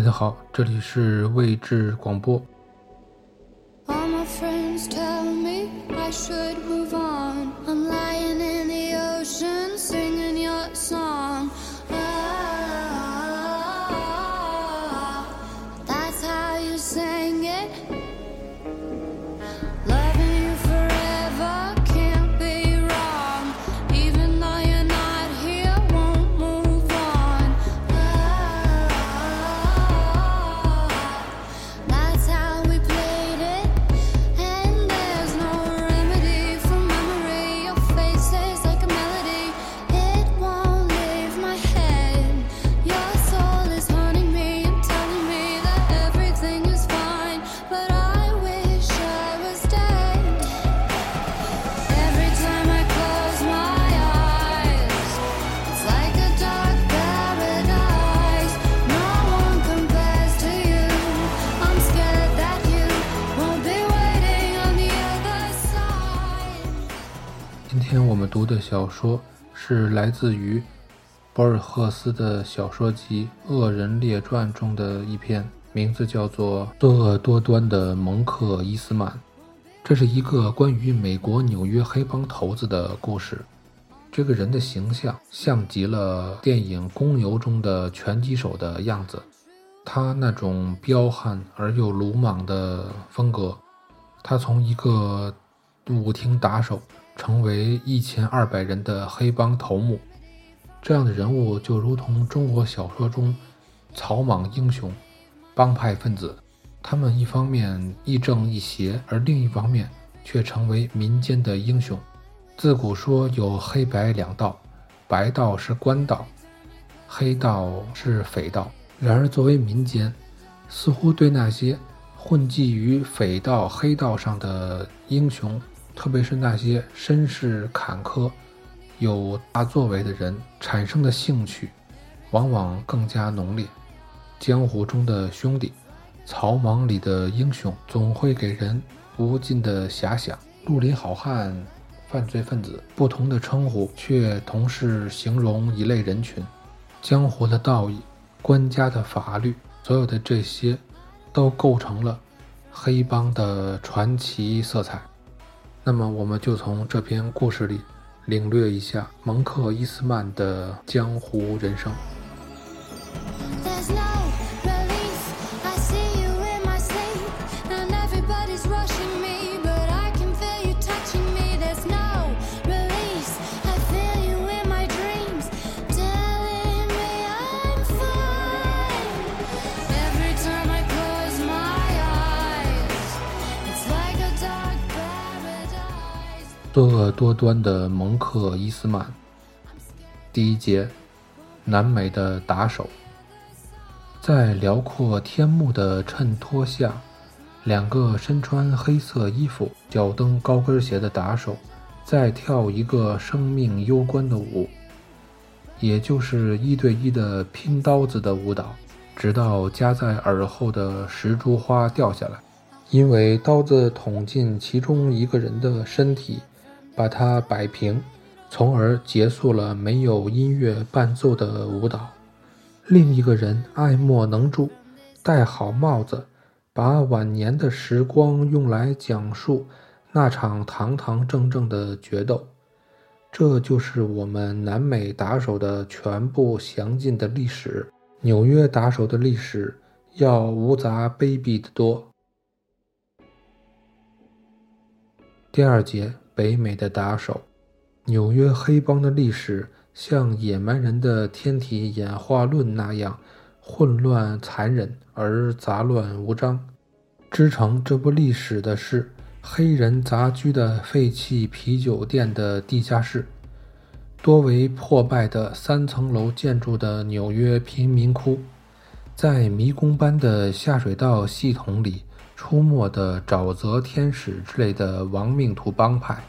大家好，这里是位置广播。们读的小说是来自于博尔赫斯的小说集《恶人列传》中的一篇，名字叫做《作恶多端的蒙克伊斯曼》。这是一个关于美国纽约黑帮头子的故事。这个人的形象像极了电影《公牛》中的拳击手的样子，他那种彪悍而又鲁莽的风格。他从一个舞厅打手成为一千二百人的黑帮头目，这样的人物就如同中国小说中草莽英雄、帮派分子，他们一方面亦正亦邪，而另一方面却成为民间的英雄。自古说有黑白两道，白道是官道，黑道是匪道。然而作为民间，似乎对那些混迹于匪道、黑道上的英雄，特别是那些身世坎坷、有大作为的人产生的兴趣，往往更加浓烈。江湖中的兄弟，草莽里的英雄，总会给人无尽的遐想。绿林好汉、犯罪分子，不同的称呼，却同是形容一类人群。江湖的道义、官家的法律，所有的这些，都构成了黑帮的传奇色彩。那么，我们就从这篇故事里领略一下蒙克伊斯曼的江湖人生。作恶多端的蒙克伊斯曼。第一节，南美的打手。在辽阔天幕的衬托下，两个身穿黑色衣服、脚蹬高跟鞋的打手，在跳一个生命攸关的舞，也就是一对一的拼刀子的舞蹈，直到夹在耳后的石珠花掉下来。因为刀子捅进其中一个人的身体，把它摆平，从而结束了没有音乐伴奏的舞蹈。另一个人爱莫能助，戴好帽子，把晚年的时光用来讲述那场堂堂正正的决斗。这就是我们南美打手的全部详尽的历史。纽约打手的历史要无杂卑鄙的多。第二节，北美的打手，纽约黑帮的历史像野蛮人的天体演化论那样混乱残忍而杂乱无章。织成这部历史的是黑人杂居的废弃啤酒店的地下室，多为破败的三层楼建筑的纽约贫民窟，在迷宫般的下水道系统里出没的沼泽天使之类的亡命徒帮派，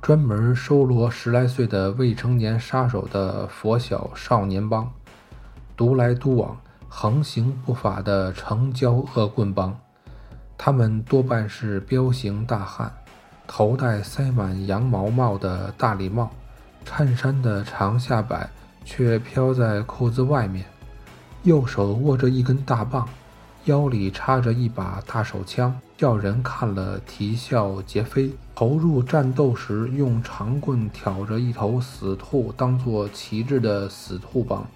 专门收罗十来岁的未成年杀手的佛小少年帮，独来独往、横行不法的城郊恶棍帮，他们多半是彪形大汉，头戴塞满羊毛帽的大礼帽，衬衫的长下摆却飘在裤子外面，右手握着一根大棒，腰里插着一把大手枪，叫人看了啼笑皆非。投入战斗时，用长棍挑着一头死兔当作旗帜的死兔帮。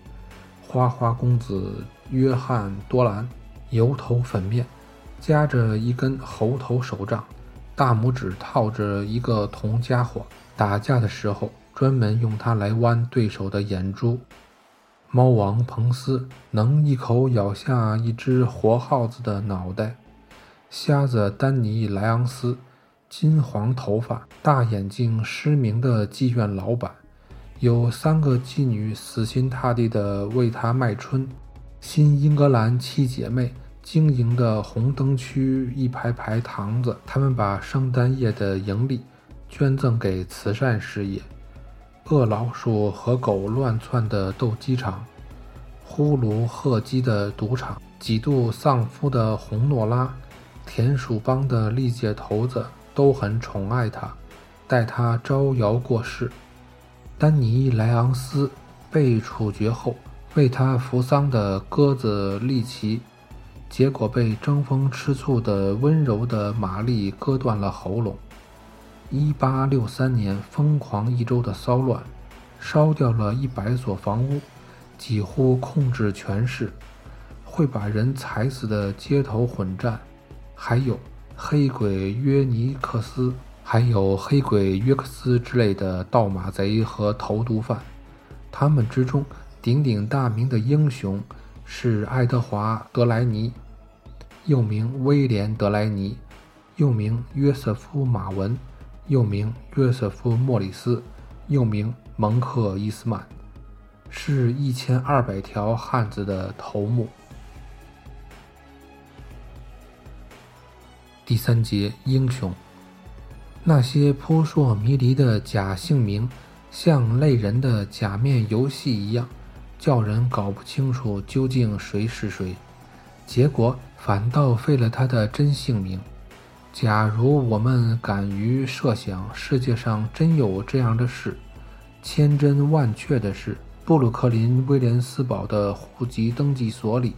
花花公子约翰·多兰，油头粉面，夹着一根猴头手杖，大拇指套着一个铜家伙。打架的时候，专门用它来剜对手的眼珠。猫王彭斯能一口咬下一只活耗子的脑袋。瞎子丹尼莱昂斯，金黄头发、大眼睛、失明的妓院老板，有三个妓女死心塌地地为他卖春。新英格兰七姐妹经营的红灯区一排排堂子，他们把圣诞夜的盈利。捐赠给慈善事业。恶老鼠和狗乱窜的斗鸡场，呼噜喝鸡的赌场，几度丧夫的红诺拉，田鼠帮的历届头子都很宠爱他，待他招摇过市。丹尼莱昂斯被处决后，为他扶丧的鸽子利奇，结果被争风吃醋的温柔的玛丽割断了喉咙。一八六三年，疯狂一周的骚乱，烧掉了一百所房屋，几乎控制全市。会把人踩死的街头混战，还有黑鬼约尼克斯，还有黑鬼约克斯之类的盗马贼和投毒犯。他们之中鼎鼎大名的英雄是爱德华·德莱尼，又名威廉·德莱尼，又名约瑟夫·马文。又名约瑟夫·莫里斯，又名蒙克·伊斯曼，是一千二百条汉子的头目。第三节英雄，那些扑朔迷离的假姓名，像类人的假面游戏一样，叫人搞不清楚究竟谁是谁，结果反倒废了他的真姓名。假如我们敢于设想世界上真有这样的事，千真万确的是，布鲁克林威廉斯堡的户籍登记所里，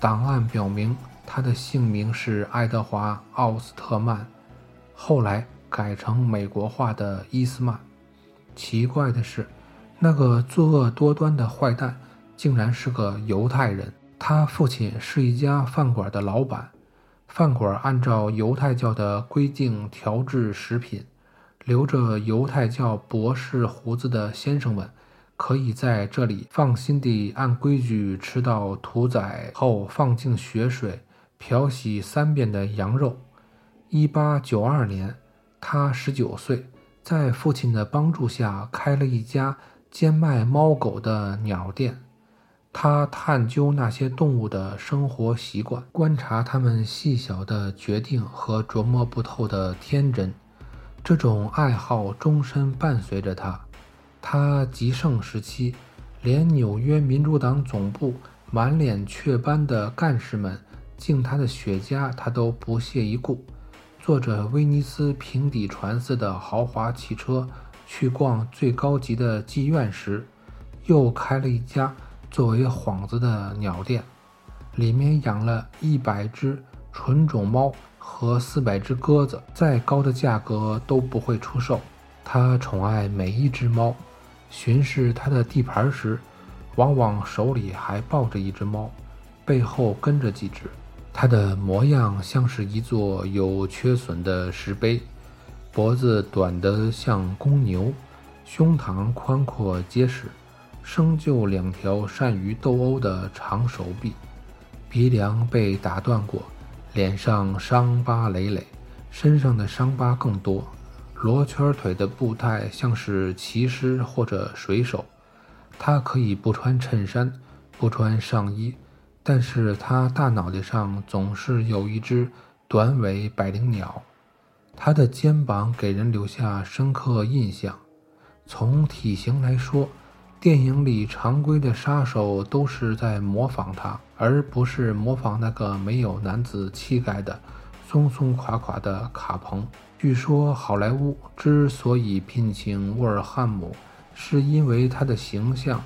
档案表明他的姓名是爱德华·奥斯特曼，后来改成美国化的伊斯曼。奇怪的是，那个作恶多端的坏蛋竟然是个犹太人，他父亲是一家饭馆的老板。饭馆按照犹太教的规定调制食品，留着犹太教博士胡子的先生们，可以在这里放心地按规矩吃到屠宰后放进血水漂洗三遍的羊肉。一八九二年，他十九岁，在父亲的帮助下开了一家兼卖猫狗的鸟店。他探究那些动物的生活习惯，观察它们细小的决定和琢磨不透的天真。这种爱好终身伴随着他。他极盛时期，连纽约民主党总部满脸雀斑的干事们敬他的雪茄，他都不屑一顾。坐着威尼斯平底船似的豪华汽车去逛最高级的妓院时，又开了一家。作为幌子的鸟店，里面养了一百只纯种猫和四百只鸽子，再高的价格都不会出售。他宠爱每一只猫，巡视他的地盘时，往往手里还抱着一只猫，背后跟着几只。他的模样像是一座有缺损的石碑，脖子短得像公牛，胸膛宽阔结实。生就两条善于斗殴的长手臂，鼻梁被打断过，脸上伤疤累累，身上的伤疤更多。罗圈腿的步态像是骑师或者水手。他可以不穿衬衫，不穿上衣，但是他大脑袋上总是有一只短尾百灵鸟。他的肩膀给人留下深刻印象。从体型来说，电影里常规的杀手都是在模仿他，而不是模仿那个没有男子气概的松松垮垮的卡彭。据说好莱坞之所以聘请沃尔汉姆，是因为他的形象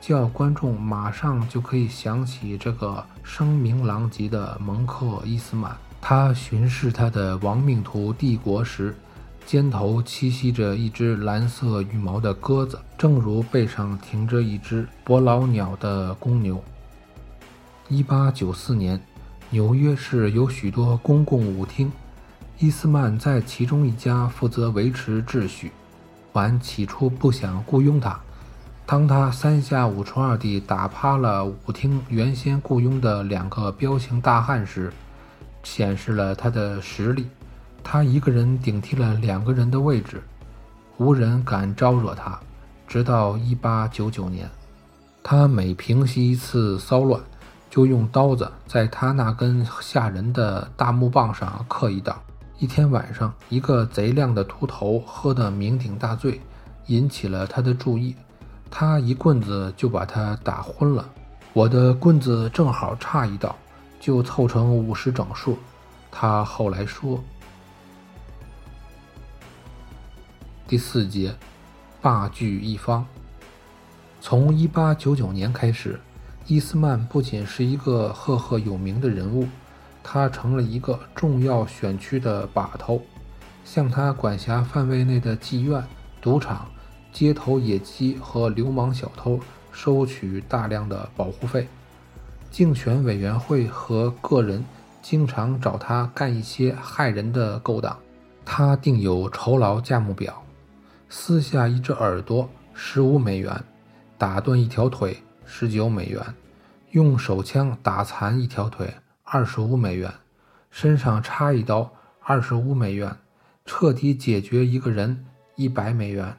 叫观众马上就可以想起这个声名狼藉的蒙克伊斯曼。他巡视他的亡命徒帝国时，肩头栖息着一只蓝色羽毛的鸽子，正如背上停着一只伯劳鸟的公牛。一八九四年，纽约市有许多公共舞厅，伊斯曼在其中一家负责维持秩序。还起初不想雇佣他。当他三下五除二地打趴了舞厅原先雇佣的两个彪形大汉时，显示了他的实力。他一个人顶替了两个人的位置，无人敢招惹他。直到1899年，他每平息一次骚乱，就用刀子在他那根吓人的大木棒上刻一道。一天晚上，一个贼亮的秃头喝得酩酊大醉，引起了他的注意。他一棍子就把他打昏了。我的棍子正好差一道，就凑成五十整数。他后来说。第四节，霸据一方。从一八九九年开始，伊斯曼不仅是一个赫赫有名的人物，他成了一个重要选区的把头，向他管辖范围内的妓院、赌场。街头野鸡和流氓小偷收取大量的保护费，竞选委员会和个人经常找他干一些害人的勾当。他定有酬劳价目表：撕下一只耳朵十五美元，打断一条腿十九美元，用手枪打残一条腿二十五美元，身上插一刀二十五美元，彻底解决一个人一百美元。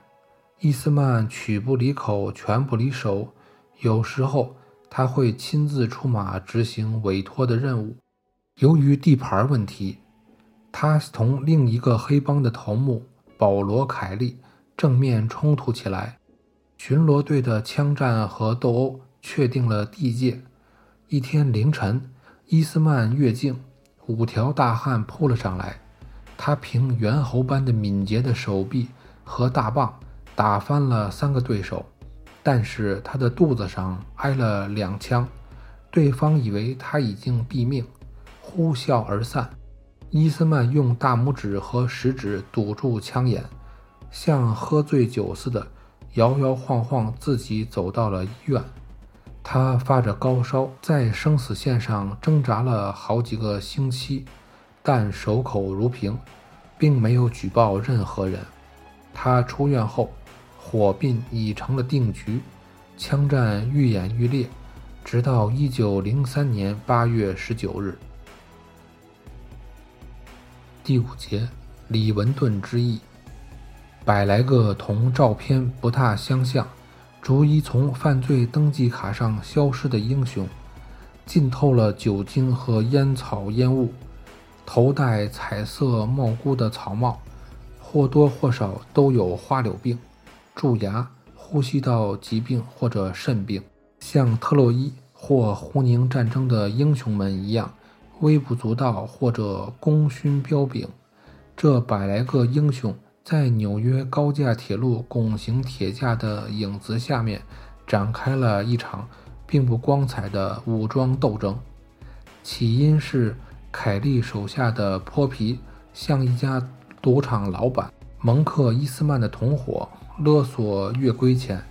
伊斯曼曲不离口，拳不离手，有时候他会亲自出马执行委托的任务。由于地盘问题，他同另一个黑帮的头目保罗·凯利正面冲突起来。巡逻队的枪战和斗殴确定了地界。一天凌晨，伊斯曼越境，五条大汉扑了上来。他凭猿猴般的敏捷的手臂和大棒。打翻了三个对手，但是他的肚子上挨了两枪，对方以为他已经毙命，呼啸而散。伊斯曼用大拇指和食指堵住枪眼，像喝醉酒似的摇摇晃晃自己走到了医院。他发着高烧，在生死线上挣扎了好几个星期，但守口如瓶，并没有举报任何人。他出院后。火并已成了定局，枪战愈演愈烈，直到一九零三年八月十九日。第五节，李文顿之役。百来个同照片不大相像、逐一从犯罪登记卡上消失的英雄，浸透了酒精和烟草烟雾，头戴彩色帽菇的草帽，或多或少都有花柳病。蛀牙、呼吸道疾病或者肾病，像特洛伊或胡宁战争的英雄们一样，微不足道或者功勋彪炳。这百来个英雄在纽约高架铁路拱形铁架的影子下面，展开了一场并不光彩的武装斗争。起因是凯利手下的泼皮向一家赌场老板蒙克伊斯曼的同伙。勒索月归钱，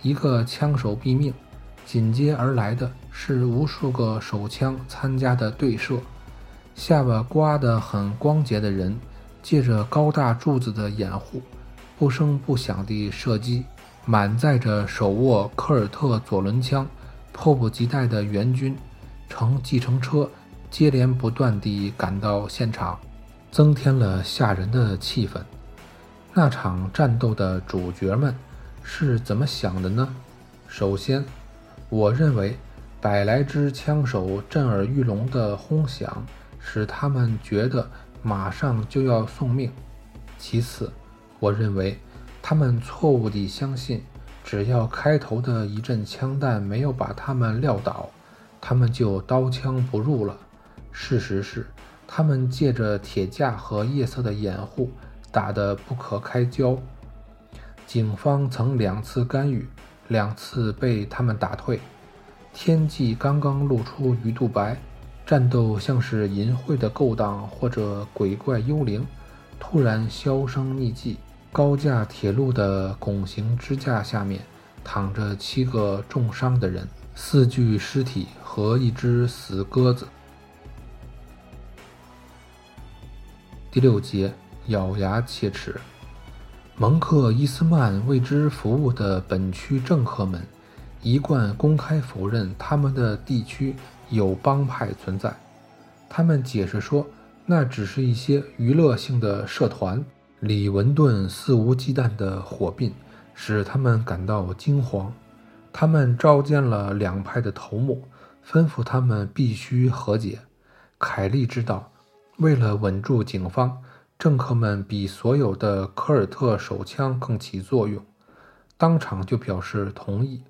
一个枪手毙命，紧接而来的是无数个手枪参加的对射。下巴刮得很光洁的人，借着高大柱子的掩护，不声不响地射击。满载着手握科尔特左轮枪、迫不及待的援军，乘计程车接连不断地赶到现场，增添了吓人的气氛。那场战斗的主角们是怎么想的呢？首先，我认为百来支枪手震耳欲聋的轰响使他们觉得马上就要送命。其次，我认为他们错误地相信，只要开头的一阵枪弹没有把他们撂倒，他们就刀枪不入了。事实是，他们借着铁架和夜色的掩护。打得不可开交。警方曾两次干预，两次被他们打退。天际刚刚露出鱼肚白，战斗像是淫秽的勾当或者鬼怪幽灵，突然销声匿迹。高架铁路的拱形支架下面躺着七个重伤的人，四具尸体和一只死鸽子。第六节，咬牙切齿。蒙克伊斯曼为之服务的本区政客们，一贯公开否认他们的地区有帮派存在。他们解释说，那只是一些娱乐性的社团。李文顿肆无忌惮的火并使他们感到惊慌。他们召见了两派的头目，吩咐他们必须和解。凯利知道，为了稳住警方，政客们比所有的科尔特手枪更起作用，当场就表示同意。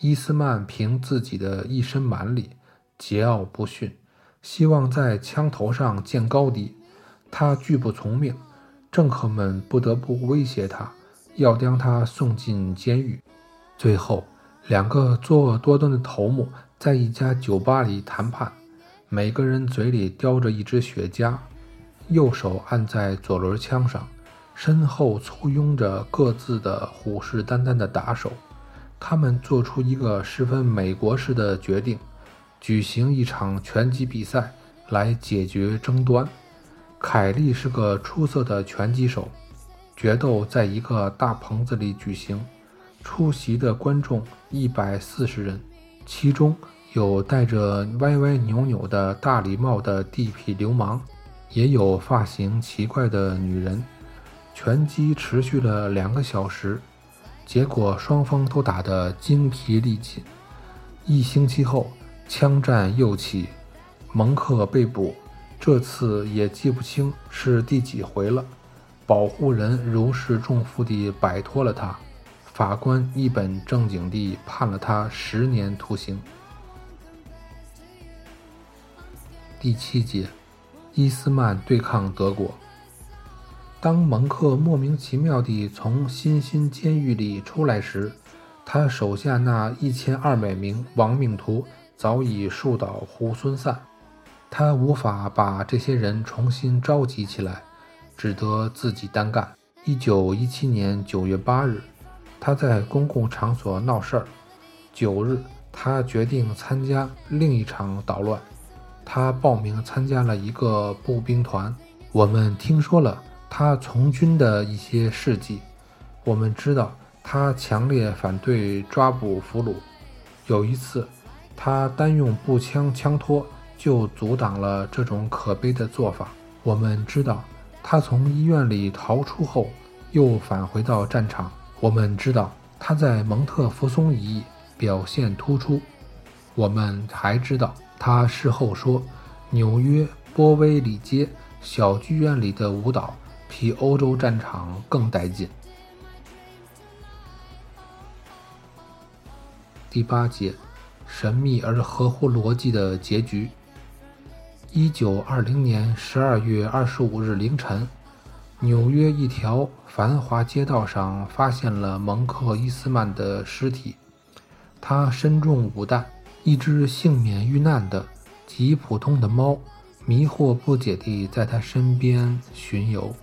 伊斯曼凭自己的一身蛮力，桀骜不驯，希望在枪头上见高低。他拒不从命。政客们不得不威胁他，要将他送进监狱。最后，两个作恶多端的头目在一家酒吧里谈判，每个人嘴里叼着一支雪茄，右手按在左轮枪上，身后簇拥着各自的虎视眈眈的打手。他们做出一个十分美国式的决定：举行一场拳击比赛来解决争端。凯利是个出色的拳击手。决斗在一个大棚子里举行，出席的观众一百四十人，其中有戴着歪歪扭扭的大礼帽的地痞流氓，也有发型奇怪的女人。拳击持续了两个小时，结果双方都打得精疲力尽。一星期后，枪战又起，蒙克被捕。这次也记不清是第几回了。保护人如释重负地摆脱了他，法官一本正经地判了他十年徒刑。第七节，伊斯曼对抗德国。当蒙克莫名其妙地从新兴监狱里出来时，他手下那一千二百名亡命徒早已树倒猢狲散。他无法把这些人重新召集起来，只得自己单干。一九一七年九月八日，他在公共场所闹事儿。九日，他决定参加另一场捣乱。他报名参加了一个步兵团。我们听说了他从军的一些事迹。我们知道他强烈反对抓捕俘虏。有一次，他单用步枪枪托。就阻挡了这种可悲的做法。我们知道，他从医院里逃出后，又返回到战场。我们知道他在蒙特福松一役表现突出。我们还知道，他事后说，纽约波威里街小剧院里的舞蹈比欧洲战场更带劲。第八节，神秘而合乎逻辑的结局。一九二零年十二月二十五日凌晨，纽约一条繁华街道上发现了蒙克伊斯曼的尸体，他身中五弹。一只幸免遇难的极普通的猫，迷惑不解地在他身边巡游。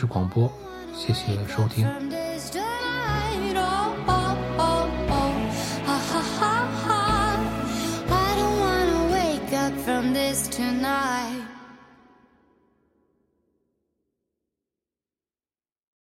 是广播谢谢收听。